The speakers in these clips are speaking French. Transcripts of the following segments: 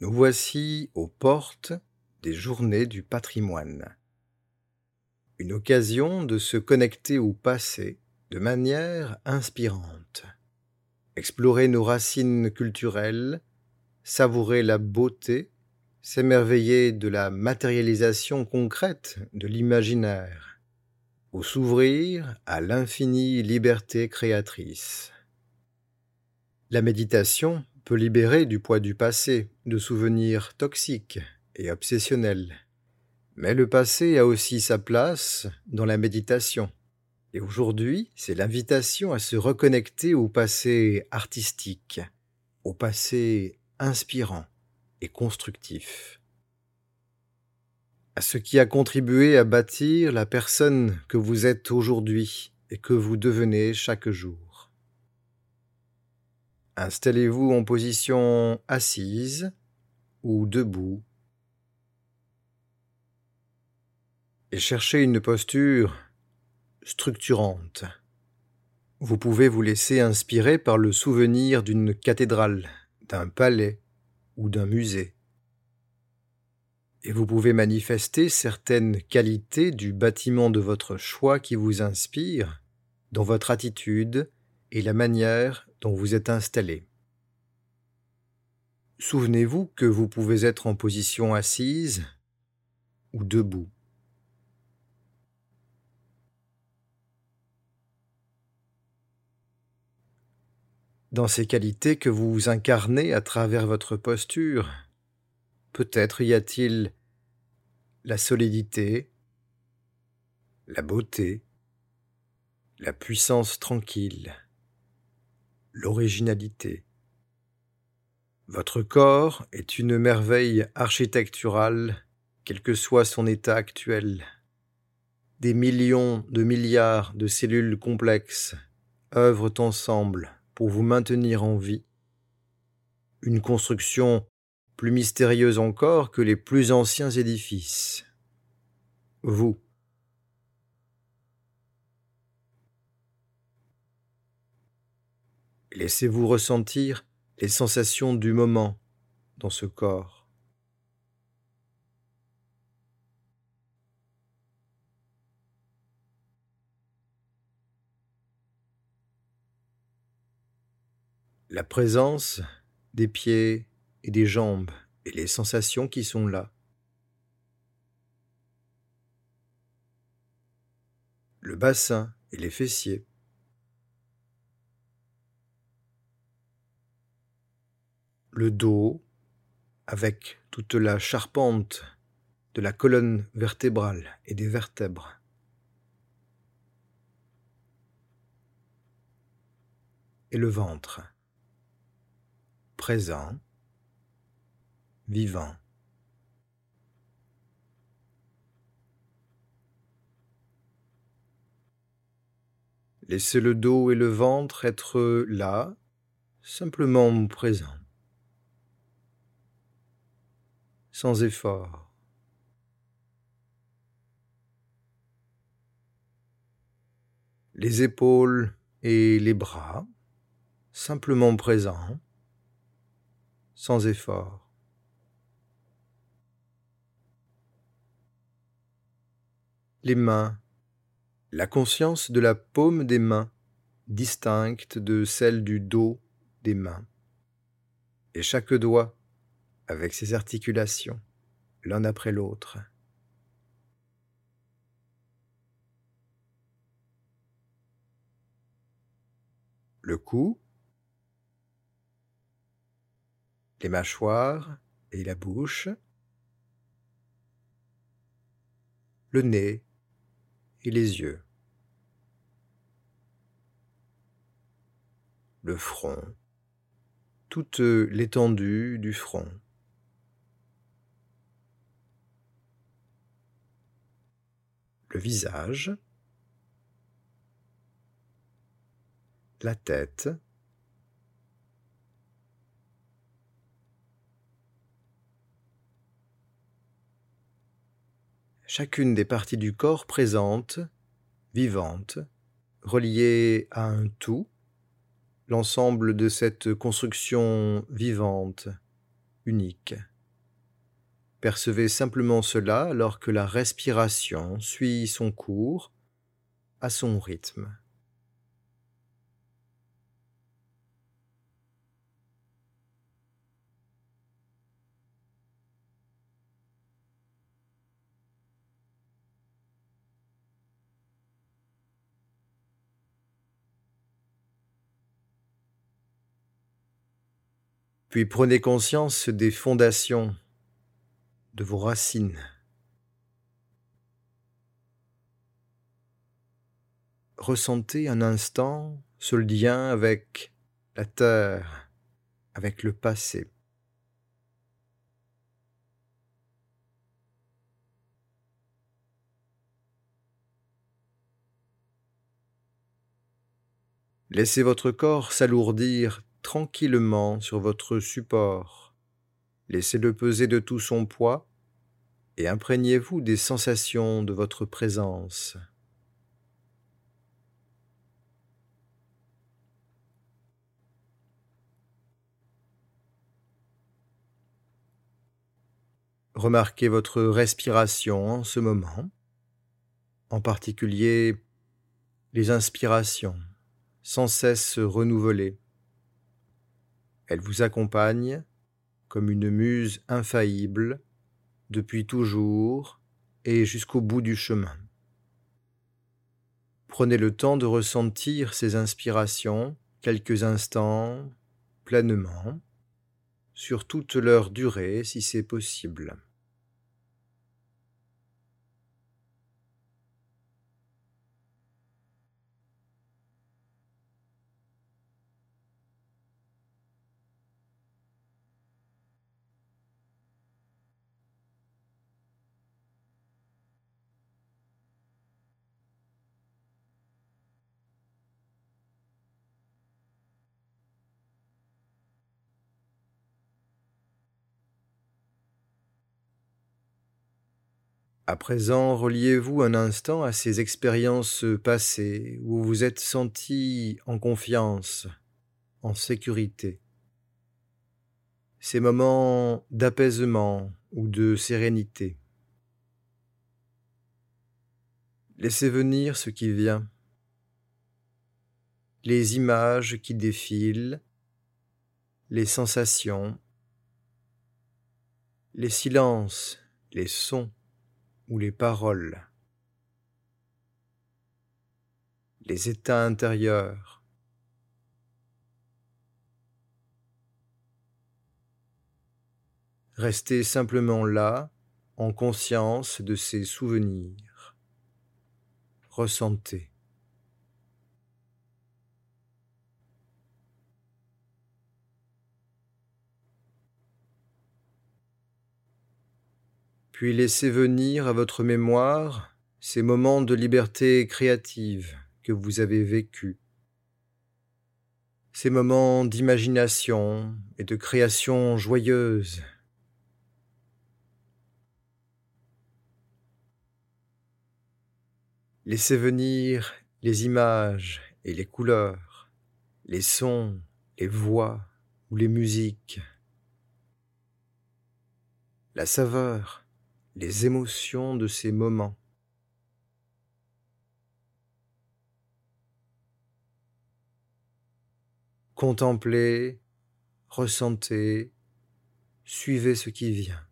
Nous voici aux portes des journées du patrimoine. Une occasion de se connecter au passé de manière inspirante. Explorer nos racines culturelles, savourer la beauté s'émerveiller de la matérialisation concrète de l'imaginaire, ou s'ouvrir à l'infinie liberté créatrice. La méditation peut libérer du poids du passé, de souvenirs toxiques et obsessionnels. Mais le passé a aussi sa place dans la méditation. Et aujourd'hui, c'est l'invitation à se reconnecter au passé artistique, au passé inspirant, constructif. À ce qui a contribué à bâtir la personne que vous êtes aujourd'hui et que vous devenez chaque jour. Installez-vous en position assise ou debout et cherchez une posture structurante. Vous pouvez vous laisser inspirer par le souvenir d'une cathédrale, d'un palais, ou d'un musée. Et vous pouvez manifester certaines qualités du bâtiment de votre choix qui vous inspire dans votre attitude et la manière dont vous êtes installé. Souvenez-vous que vous pouvez être en position assise ou debout. Dans ces qualités que vous incarnez à travers votre posture. Peut-être y a-t-il la solidité, la beauté, la puissance tranquille, l'originalité. Votre corps est une merveille architecturale, quel que soit son état actuel. Des millions de milliards de cellules complexes œuvrent ensemble pour vous maintenir en vie. Une construction plus mystérieuse encore que les plus anciens édifices. Vous. Laissez-vous ressentir les sensations du moment dans ce corps. La présence des pieds et des jambes et les sensations qui sont là. Le bassin et les fessiers. Le dos avec toute la charpente de la colonne vertébrale et des vertèbres. Et le ventre présent, vivant. Laissez le dos et le ventre être là, simplement présents, sans effort. Les épaules et les bras, simplement présents, sans effort. Les mains, la conscience de la paume des mains, distincte de celle du dos des mains, et chaque doigt avec ses articulations, l'un après l'autre. Le cou, les mâchoires et la bouche, le nez et les yeux, le front, toute l'étendue du front. le visage, la tête, chacune des parties du corps présentes, vivantes, reliées à un tout, l'ensemble de cette construction vivante, unique. Percevez simplement cela alors que la respiration suit son cours à son rythme. Puis prenez conscience des fondations, de vos racines. Ressentez un instant ce lien avec la terre, avec le passé. Laissez votre corps s'alourdir tranquillement sur votre support. Laissez-le peser de tout son poids et imprégnez-vous des sensations de votre présence. Remarquez votre respiration en ce moment, en particulier les inspirations sans cesse renouvelées. Elle vous accompagne comme une muse infaillible depuis toujours et jusqu'au bout du chemin. Prenez le temps de ressentir ces inspirations quelques instants pleinement, sur toute leur durée si c'est possible. À présent, reliez-vous un instant à ces expériences passées où vous êtes senti en confiance, en sécurité. Ces moments d'apaisement ou de sérénité. Laissez venir ce qui vient, les images qui défilent, les sensations, les silences, les sons ou les paroles, les états intérieurs, Restez simplement là, en conscience de ces souvenirs. Ressentez. Puis laissez venir à votre mémoire ces moments de liberté créative que vous avez vécus, ces moments d'imagination et de création joyeuse. Laissez venir les images et les couleurs, les sons, les voix ou les musiques, la saveur, les émotions de ces moments. Contemplez, ressentez, suivez ce qui vient.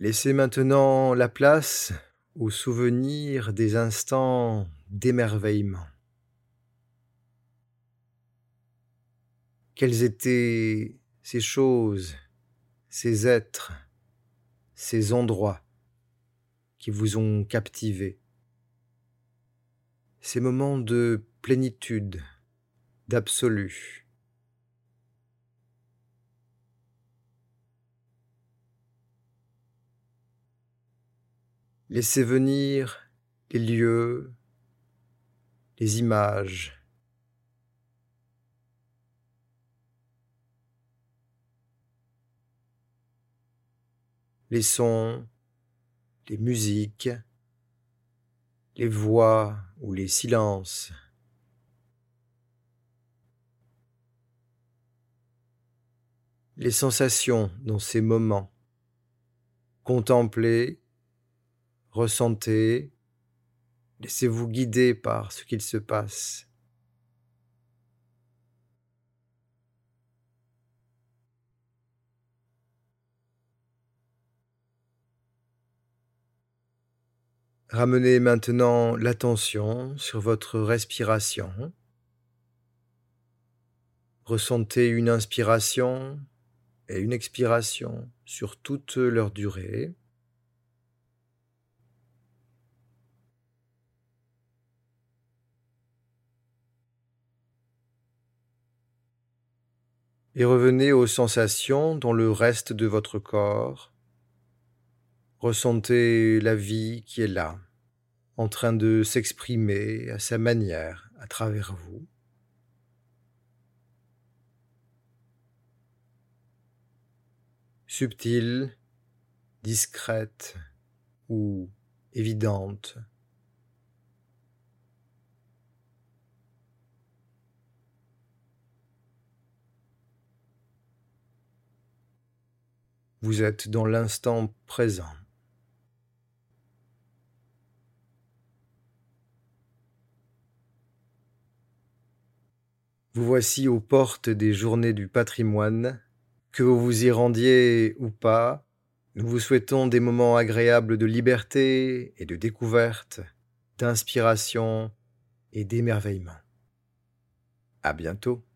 Laissez maintenant la place aux souvenirs des instants d'émerveillement. Quels étaient ces choses, ces êtres, ces endroits qui vous ont captivé? Ces moments de plénitude, d'absolu. Laissez venir les lieux, les images. les sons, les musiques, les voix ou les silences. Les sensations dans ces moments. Contempler, ressentir, laissez-vous guider par ce qu'il se passe. Ramenez maintenant l'attention sur votre respiration. Ressentez une inspiration et une expiration sur toute leur durée. Et revenez aux sensations dans le reste de votre corps Ressentez la vie qui est là, en train de s'exprimer à sa manière à travers vous. Subtile, discrète ou évidente. Vous êtes dans l'instant présent. Vous voici aux portes des journées du patrimoine. Que vous vous y rendiez ou pas, nous vous souhaitons des moments agréables de liberté et de découverte, d'inspiration et d'émerveillement. À bientôt.